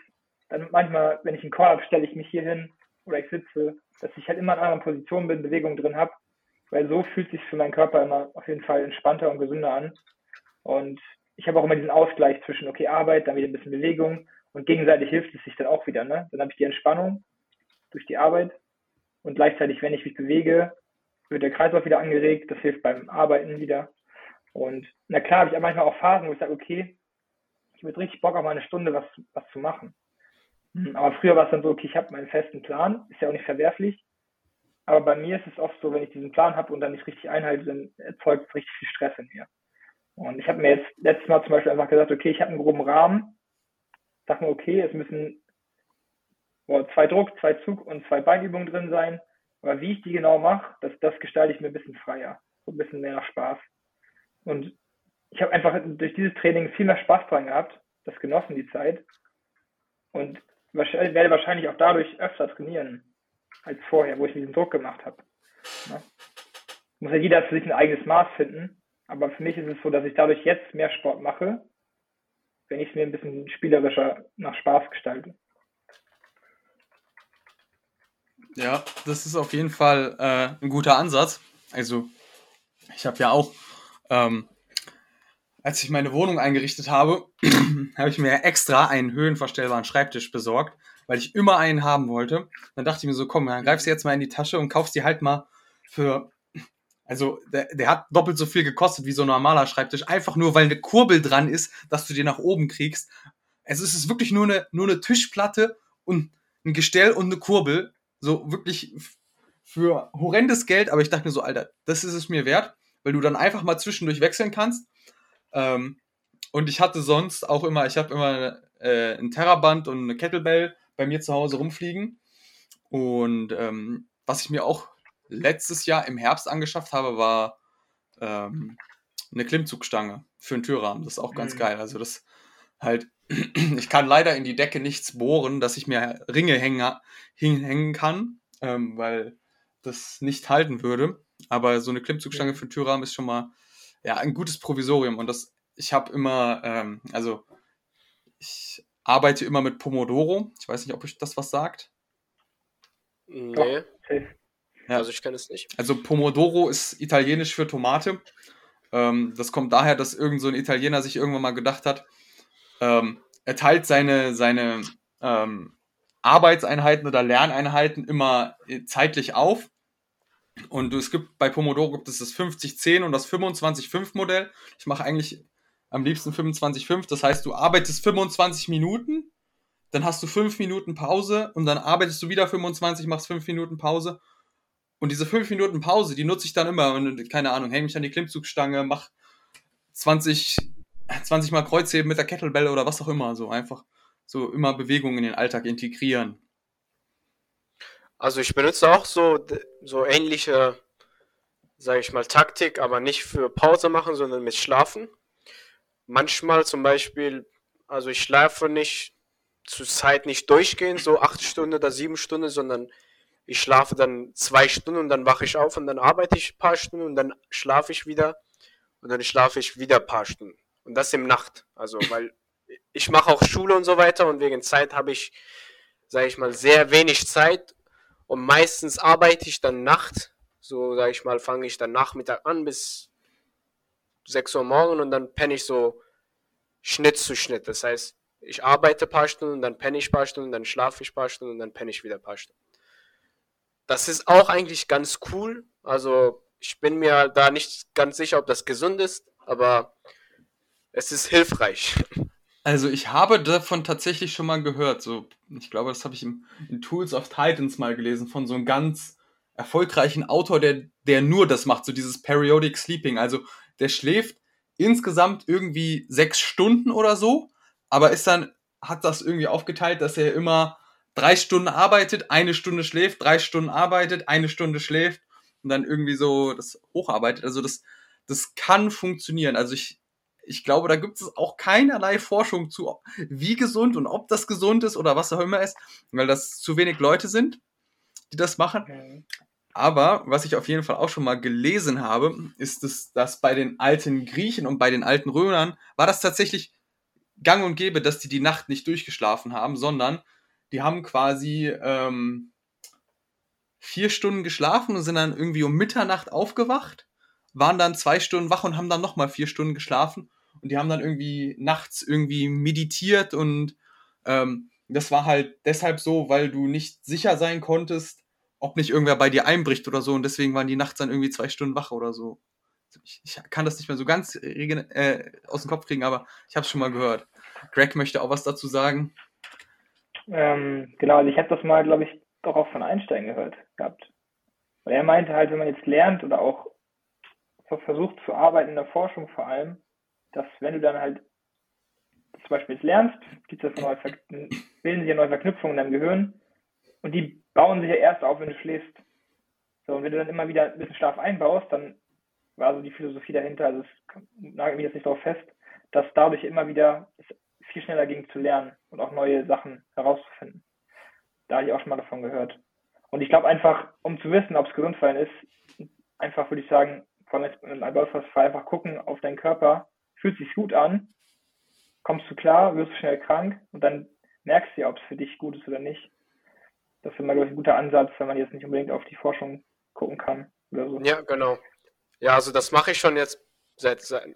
Dann manchmal, wenn ich einen Call habe, stelle ich mich hier hin oder ich sitze, dass ich halt immer in einer anderen Position bin, Bewegung drin habe. Weil so fühlt sich für meinen Körper immer auf jeden Fall entspannter und gesünder an. Und ich habe auch immer diesen Ausgleich zwischen, okay, Arbeit, dann wieder ein bisschen Bewegung und gegenseitig hilft es sich dann auch wieder. Ne? Dann habe ich die Entspannung durch die Arbeit und gleichzeitig, wenn ich mich bewege, wird der Kreislauf wieder angeregt. Das hilft beim Arbeiten wieder. Und na klar, habe ich manchmal auch Phasen, wo ich sage, okay, ich würde richtig Bock auf mal eine Stunde was, was zu machen. Mhm, Aber früher war es dann so, okay, ich habe meinen festen Plan, ist ja auch nicht verwerflich. Aber bei mir ist es oft so, wenn ich diesen Plan habe und dann nicht richtig einhalte, dann erzeugt es richtig viel Stress in mir. Und ich habe mir jetzt letztes Mal zum Beispiel einfach gesagt, okay, ich habe einen groben Rahmen, sag mir, okay, es müssen boah, zwei Druck, zwei Zug und zwei Beinübungen drin sein. Aber wie ich die genau mache, das, das gestalte ich mir ein bisschen freier, so ein bisschen mehr nach Spaß. Und ich habe einfach durch dieses Training viel mehr Spaß dran gehabt, das genossen die Zeit und werde wahrscheinlich auch dadurch öfter trainieren als vorher, wo ich diesen Druck gemacht habe. Ne? Muss ja jeder für sich ein eigenes Maß finden, aber für mich ist es so, dass ich dadurch jetzt mehr Sport mache, wenn ich es mir ein bisschen spielerischer nach Spaß gestalte. Ja, das ist auf jeden Fall äh, ein guter Ansatz. Also, ich habe ja auch, ähm, als ich meine Wohnung eingerichtet habe, habe ich mir extra einen höhenverstellbaren Schreibtisch besorgt, weil ich immer einen haben wollte. Dann dachte ich mir so, komm, dann greifst du jetzt mal in die Tasche und kaufst die halt mal für, also der, der hat doppelt so viel gekostet wie so ein normaler Schreibtisch, einfach nur, weil eine Kurbel dran ist, dass du den nach oben kriegst. Also es ist wirklich nur eine, nur eine Tischplatte und ein Gestell und eine Kurbel. So wirklich für horrendes Geld, aber ich dachte mir so, Alter, das ist es mir wert, weil du dann einfach mal zwischendurch wechseln kannst. Ähm, und ich hatte sonst auch immer, ich habe immer äh, ein Terraband und eine Kettlebell bei mir zu Hause rumfliegen. Und ähm, was ich mir auch letztes Jahr im Herbst angeschafft habe, war ähm, eine Klimmzugstange für einen Türrahmen. Das ist auch ganz mhm. geil. Also das halt, ich kann leider in die Decke nichts bohren, dass ich mir Ringe hängen, hängen kann, ähm, weil das nicht halten würde. Aber so eine Klimmzugstange für einen Türrahmen ist schon mal ja ein gutes Provisorium. Und das, ich habe immer, ähm, also ich arbeite immer mit Pomodoro. Ich weiß nicht, ob euch das was sagt. Nee. Ja. Also ich kenne es nicht. Also Pomodoro ist italienisch für Tomate. Ähm, das kommt daher, dass irgend so ein Italiener sich irgendwann mal gedacht hat, ähm, er teilt seine, seine ähm, Arbeitseinheiten oder Lerneinheiten immer äh, zeitlich auf. Und es gibt bei Pomodoro gibt es das 50-10 und das 25-5 Modell. Ich mache eigentlich am liebsten 25-5. Das heißt, du arbeitest 25 Minuten, dann hast du 5 Minuten Pause und dann arbeitest du wieder 25, machst 5 Minuten Pause. Und diese 5 Minuten Pause, die nutze ich dann immer. Und, keine Ahnung, hänge mich an die Klimmzugstange, mach 20, 20 Mal Kreuzheben mit der Kettlebell oder was auch immer. So einfach so immer Bewegungen in den Alltag integrieren. Also ich benutze auch so, so ähnliche, sage ich mal, Taktik, aber nicht für Pause machen, sondern mit Schlafen. Manchmal zum Beispiel, also ich schlafe nicht zur Zeit nicht durchgehend, so acht Stunden oder sieben Stunden, sondern ich schlafe dann zwei Stunden und dann wache ich auf und dann arbeite ich ein paar Stunden und dann schlafe ich wieder und dann schlafe ich wieder ein paar Stunden. Und das im Nacht. Also, weil ich mache auch Schule und so weiter und wegen Zeit habe ich, sage ich mal, sehr wenig Zeit und meistens arbeite ich dann Nacht. So, sage ich mal, fange ich dann Nachmittag an bis 6 Uhr morgen und dann penne ich so Schnitt zu Schnitt. Das heißt, ich arbeite ein paar Stunden, dann penne ich ein paar Stunden, dann schlafe ich ein paar Stunden und dann penne ich wieder ein paar Stunden. Das ist auch eigentlich ganz cool. Also ich bin mir da nicht ganz sicher, ob das gesund ist, aber es ist hilfreich. Also ich habe davon tatsächlich schon mal gehört. So, ich glaube, das habe ich im, in Tools of Titans mal gelesen von so einem ganz erfolgreichen Autor, der, der nur das macht, so dieses Periodic Sleeping. Also der schläft insgesamt irgendwie sechs Stunden oder so, aber ist dann, hat das irgendwie aufgeteilt, dass er immer drei Stunden arbeitet, eine Stunde schläft, drei Stunden arbeitet, eine Stunde schläft und dann irgendwie so das hocharbeitet. Also das, das kann funktionieren. Also ich, ich glaube, da gibt es auch keinerlei Forschung zu, wie gesund und ob das gesund ist oder was auch immer ist, weil das zu wenig Leute sind, die das machen. Aber was ich auf jeden Fall auch schon mal gelesen habe, ist, dass, dass bei den alten Griechen und bei den alten Römern war das tatsächlich gang und gäbe, dass die die Nacht nicht durchgeschlafen haben, sondern die haben quasi ähm, vier Stunden geschlafen und sind dann irgendwie um Mitternacht aufgewacht, waren dann zwei Stunden wach und haben dann nochmal vier Stunden geschlafen und die haben dann irgendwie nachts irgendwie meditiert und ähm, das war halt deshalb so, weil du nicht sicher sein konntest, ob nicht irgendwer bei dir einbricht oder so und deswegen waren die nachts dann irgendwie zwei Stunden wach oder so. Ich, ich kann das nicht mehr so ganz äh, aus dem Kopf kriegen, aber ich habe es schon mal gehört. Greg möchte auch was dazu sagen. Ähm, genau, also ich habe das mal, glaube ich, doch auch von Einstein gehört gehabt. Weil er meinte halt, wenn man jetzt lernt oder auch versucht zu arbeiten in der Forschung vor allem, dass wenn du dann halt zum Beispiel jetzt lernst, gibt es neue bilden sich ja neue Verknüpfungen in deinem Gehirn und die bauen sich ja erst auf, wenn du schläfst. So, und wenn du dann immer wieder ein bisschen Schlaf einbaust, dann war so die Philosophie dahinter, also es nagelt mich jetzt nicht darauf fest, dass dadurch immer wieder es viel schneller ging zu lernen und auch neue Sachen herauszufinden. Da habe ich auch schon mal davon gehört. Und ich glaube einfach, um zu wissen, ob es gesund für einen ist, einfach würde ich sagen, vor allem jetzt im Albertfall einfach gucken auf deinen Körper, fühlt sich gut an, kommst du klar, wirst du schnell krank und dann merkst du ja, ob es für dich gut ist oder nicht. Das ist immer, glaube ich, ein guter Ansatz, wenn man jetzt nicht unbedingt auf die Forschung gucken kann oder so. Ja, genau. Ja, also das mache ich schon jetzt seit, seit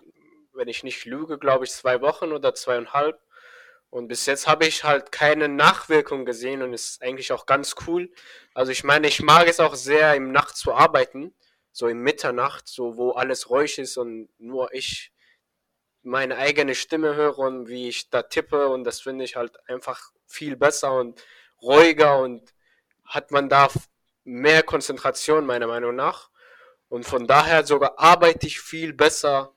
wenn ich nicht lüge, glaube ich, zwei Wochen oder zweieinhalb. Und bis jetzt habe ich halt keine Nachwirkung gesehen und ist eigentlich auch ganz cool. Also ich meine, ich mag es auch sehr, im Nacht zu arbeiten, so im Mitternacht, so wo alles ruhig ist und nur ich meine eigene Stimme höre und wie ich da tippe und das finde ich halt einfach viel besser und ruhiger und hat man da mehr Konzentration meiner Meinung nach. Und von daher sogar arbeite ich viel besser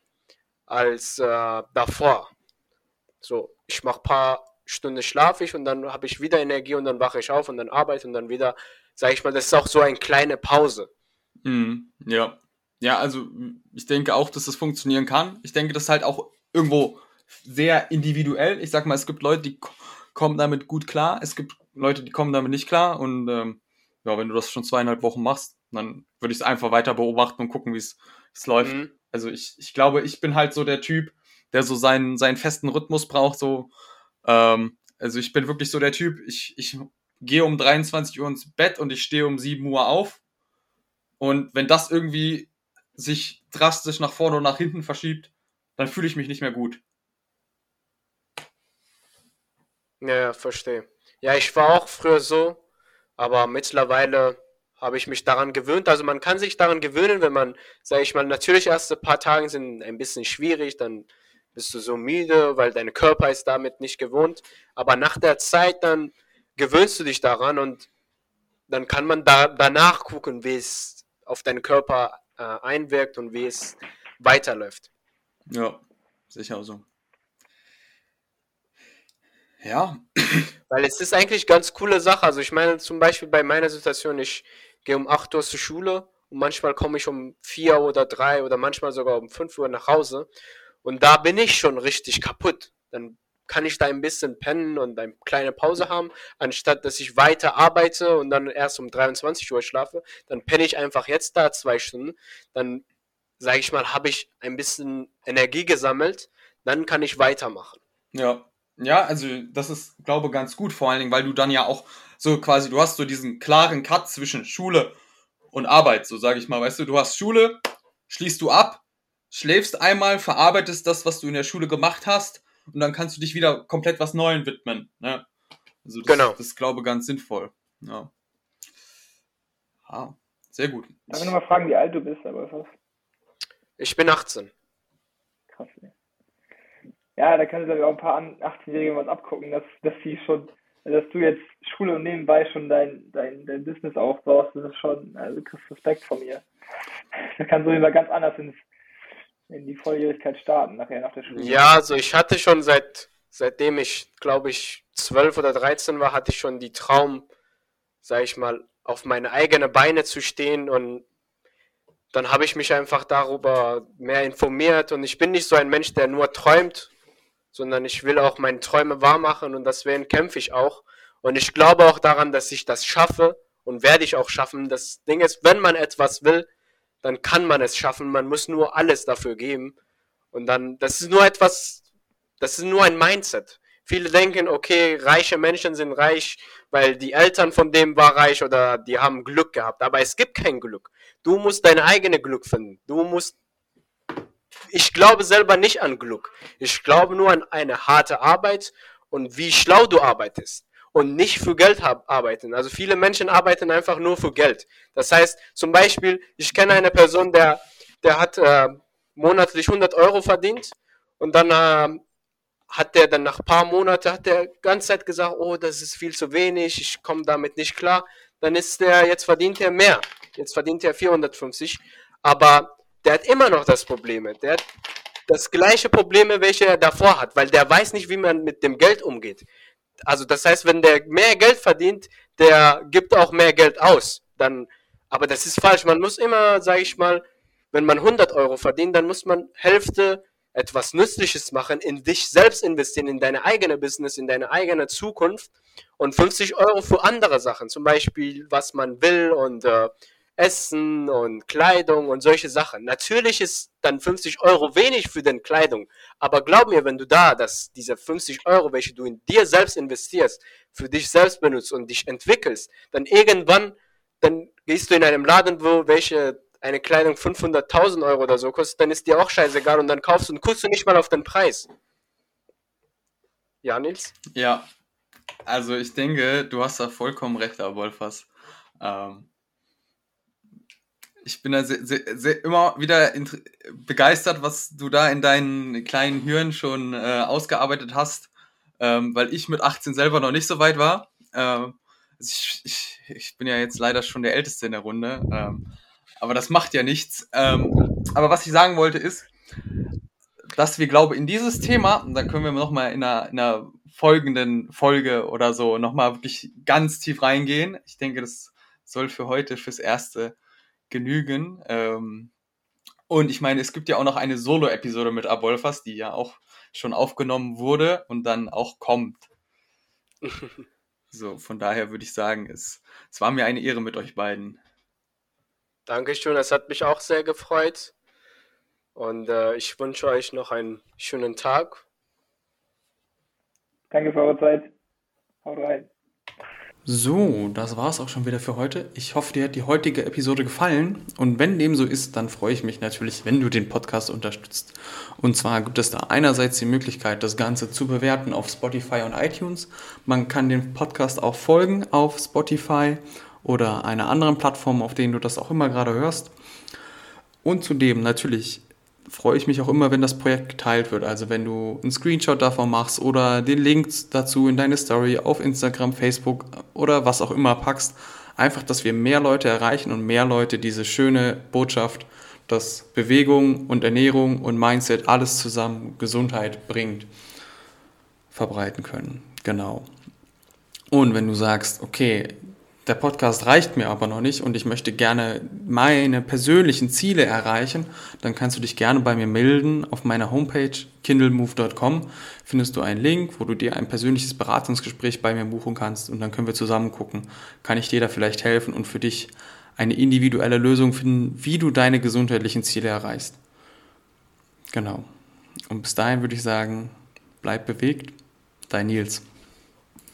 als äh, davor. So, ich mache paar Stunden schlafe ich und dann habe ich wieder Energie und dann wache ich auf und dann arbeite und dann wieder, sage ich mal, das ist auch so eine kleine Pause. Mhm, ja. Ja, also ich denke auch, dass das funktionieren kann. Ich denke, das ist halt auch irgendwo sehr individuell. Ich sag mal, es gibt Leute, die kommen damit gut klar. Es gibt Leute, die kommen damit nicht klar. Und ähm, ja, wenn du das schon zweieinhalb Wochen machst, dann würde ich es einfach weiter beobachten und gucken, wie es läuft. Mhm. Also ich, ich glaube, ich bin halt so der Typ, der so seinen, seinen festen Rhythmus braucht. So, ähm, also ich bin wirklich so der Typ, ich, ich gehe um 23 Uhr ins Bett und ich stehe um 7 Uhr auf. Und wenn das irgendwie sich drastisch nach vorne und nach hinten verschiebt, dann fühle ich mich nicht mehr gut. Ja, verstehe. Ja, ich war auch früher so, aber mittlerweile habe ich mich daran gewöhnt. Also man kann sich daran gewöhnen, wenn man, sage ich mal, natürlich erste paar Tage sind ein bisschen schwierig, dann bist du so müde, weil dein Körper ist damit nicht gewohnt. Aber nach der Zeit dann gewöhnst du dich daran und dann kann man da danach gucken, wie es auf deinen Körper äh, einwirkt und wie es weiterläuft. Ja, sicher so. Ja. Weil es ist eigentlich ganz coole Sache. Also ich meine zum Beispiel bei meiner Situation, ich gehe um 8 Uhr zur Schule und manchmal komme ich um 4 oder 3 oder manchmal sogar um 5 Uhr nach Hause. Und da bin ich schon richtig kaputt. Dann kann ich da ein bisschen pennen und eine kleine Pause haben, anstatt dass ich weiter arbeite und dann erst um 23 Uhr schlafe. Dann penne ich einfach jetzt da zwei Stunden. Dann, sage ich mal, habe ich ein bisschen Energie gesammelt. Dann kann ich weitermachen. Ja, ja, also das ist, glaube ich, ganz gut, vor allen Dingen, weil du dann ja auch so quasi, du hast so diesen klaren Cut zwischen Schule und Arbeit, so sage ich mal, weißt du, du hast Schule, schließt du ab, schläfst einmal, verarbeitest das, was du in der Schule gemacht hast und dann kannst du dich wieder komplett was Neuem widmen. Ne? Also das, genau. das ist, glaube ich, ganz sinnvoll. Ja. Ah, sehr gut. Darf ich nochmal fragen, wie alt du bist, aber was? Ich bin 18. Krass, ey ja, da können sich auch ein paar 18-Jährige was abgucken, dass, dass sie schon, dass du jetzt Schule und nebenbei schon dein, dein, dein Business aufbaust, das ist schon, also kriegst Respekt von mir. Da kann so immer ganz anders ins, in die Volljährigkeit starten, nachher nach der Schule. Ja, also ich hatte schon seit, seitdem ich, glaube ich, 12 oder 13 war, hatte ich schon die Traum, sag ich mal, auf meine eigenen Beine zu stehen und dann habe ich mich einfach darüber mehr informiert und ich bin nicht so ein Mensch, der nur träumt sondern ich will auch meine Träume wahr machen und deswegen kämpfe ich auch. Und ich glaube auch daran, dass ich das schaffe und werde ich auch schaffen. Das Ding ist, wenn man etwas will, dann kann man es schaffen. Man muss nur alles dafür geben. Und dann, das ist nur etwas, das ist nur ein Mindset. Viele denken, okay, reiche Menschen sind reich, weil die Eltern von dem war reich oder die haben Glück gehabt. Aber es gibt kein Glück. Du musst dein eigenes Glück finden. Du musst ich glaube selber nicht an Glück. Ich glaube nur an eine harte Arbeit und wie schlau du arbeitest und nicht für Geld arbeiten. Also viele Menschen arbeiten einfach nur für Geld. Das heißt, zum Beispiel, ich kenne eine Person, der, der hat äh, monatlich 100 Euro verdient und dann äh, hat der dann nach ein paar Monaten, hat der ganze Zeit gesagt, oh, das ist viel zu wenig, ich komme damit nicht klar. Dann ist der, jetzt verdient er mehr. Jetzt verdient er 450. Aber der hat immer noch das Problem. Der hat das gleiche Problem, welche er davor hat, weil der weiß nicht, wie man mit dem Geld umgeht. Also das heißt, wenn der mehr Geld verdient, der gibt auch mehr Geld aus. Dann, aber das ist falsch. Man muss immer, sage ich mal, wenn man 100 Euro verdient, dann muss man Hälfte etwas Nützliches machen, in dich selbst investieren, in deine eigene Business, in deine eigene Zukunft und 50 Euro für andere Sachen, zum Beispiel was man will und äh, Essen und Kleidung und solche Sachen. Natürlich ist dann 50 Euro wenig für den Kleidung, aber glaub mir, wenn du da dass diese 50 Euro, welche du in dir selbst investierst, für dich selbst benutzt und dich entwickelst, dann irgendwann, dann gehst du in einem Laden, wo welche eine Kleidung 500.000 Euro oder so kostet, dann ist dir auch scheißegal und dann kaufst und guckst du nicht mal auf den Preis. Ja, Nils? Ja, also ich denke, du hast da vollkommen recht, Herr Wolfers. Ähm, ich bin da sehr, sehr, sehr immer wieder begeistert, was du da in deinen kleinen Hirn schon äh, ausgearbeitet hast, ähm, weil ich mit 18 selber noch nicht so weit war. Ähm, ich, ich, ich, bin ja jetzt leider schon der Älteste in der Runde, ähm, aber das macht ja nichts. Ähm, aber was ich sagen wollte ist, dass wir, glaube in dieses Thema, und dann können wir nochmal in einer, in einer folgenden Folge oder so nochmal wirklich ganz tief reingehen. Ich denke, das soll für heute fürs Erste genügen. Ähm, und ich meine, es gibt ja auch noch eine Solo-Episode mit Abolfas, die ja auch schon aufgenommen wurde und dann auch kommt. so, von daher würde ich sagen, es, es war mir eine Ehre mit euch beiden. Dankeschön, es hat mich auch sehr gefreut. Und äh, ich wünsche euch noch einen schönen Tag. Danke für eure Zeit. Haut rein. So, das war es auch schon wieder für heute. Ich hoffe, dir hat die heutige Episode gefallen. Und wenn dem so ist, dann freue ich mich natürlich, wenn du den Podcast unterstützt. Und zwar gibt es da einerseits die Möglichkeit, das Ganze zu bewerten auf Spotify und iTunes. Man kann dem Podcast auch folgen auf Spotify oder einer anderen Plattform, auf denen du das auch immer gerade hörst. Und zudem natürlich freue ich mich auch immer, wenn das Projekt geteilt wird. Also wenn du einen Screenshot davon machst oder den Link dazu in deine Story auf Instagram, Facebook oder was auch immer packst. Einfach, dass wir mehr Leute erreichen und mehr Leute diese schöne Botschaft, dass Bewegung und Ernährung und Mindset alles zusammen Gesundheit bringt, verbreiten können. Genau. Und wenn du sagst, okay, der Podcast reicht mir aber noch nicht und ich möchte gerne meine persönlichen Ziele erreichen, dann kannst du dich gerne bei mir melden. Auf meiner Homepage kindlemove.com findest du einen Link, wo du dir ein persönliches Beratungsgespräch bei mir buchen kannst und dann können wir zusammen gucken, kann ich dir da vielleicht helfen und für dich eine individuelle Lösung finden, wie du deine gesundheitlichen Ziele erreichst. Genau. Und bis dahin würde ich sagen, bleib bewegt, dein Nils.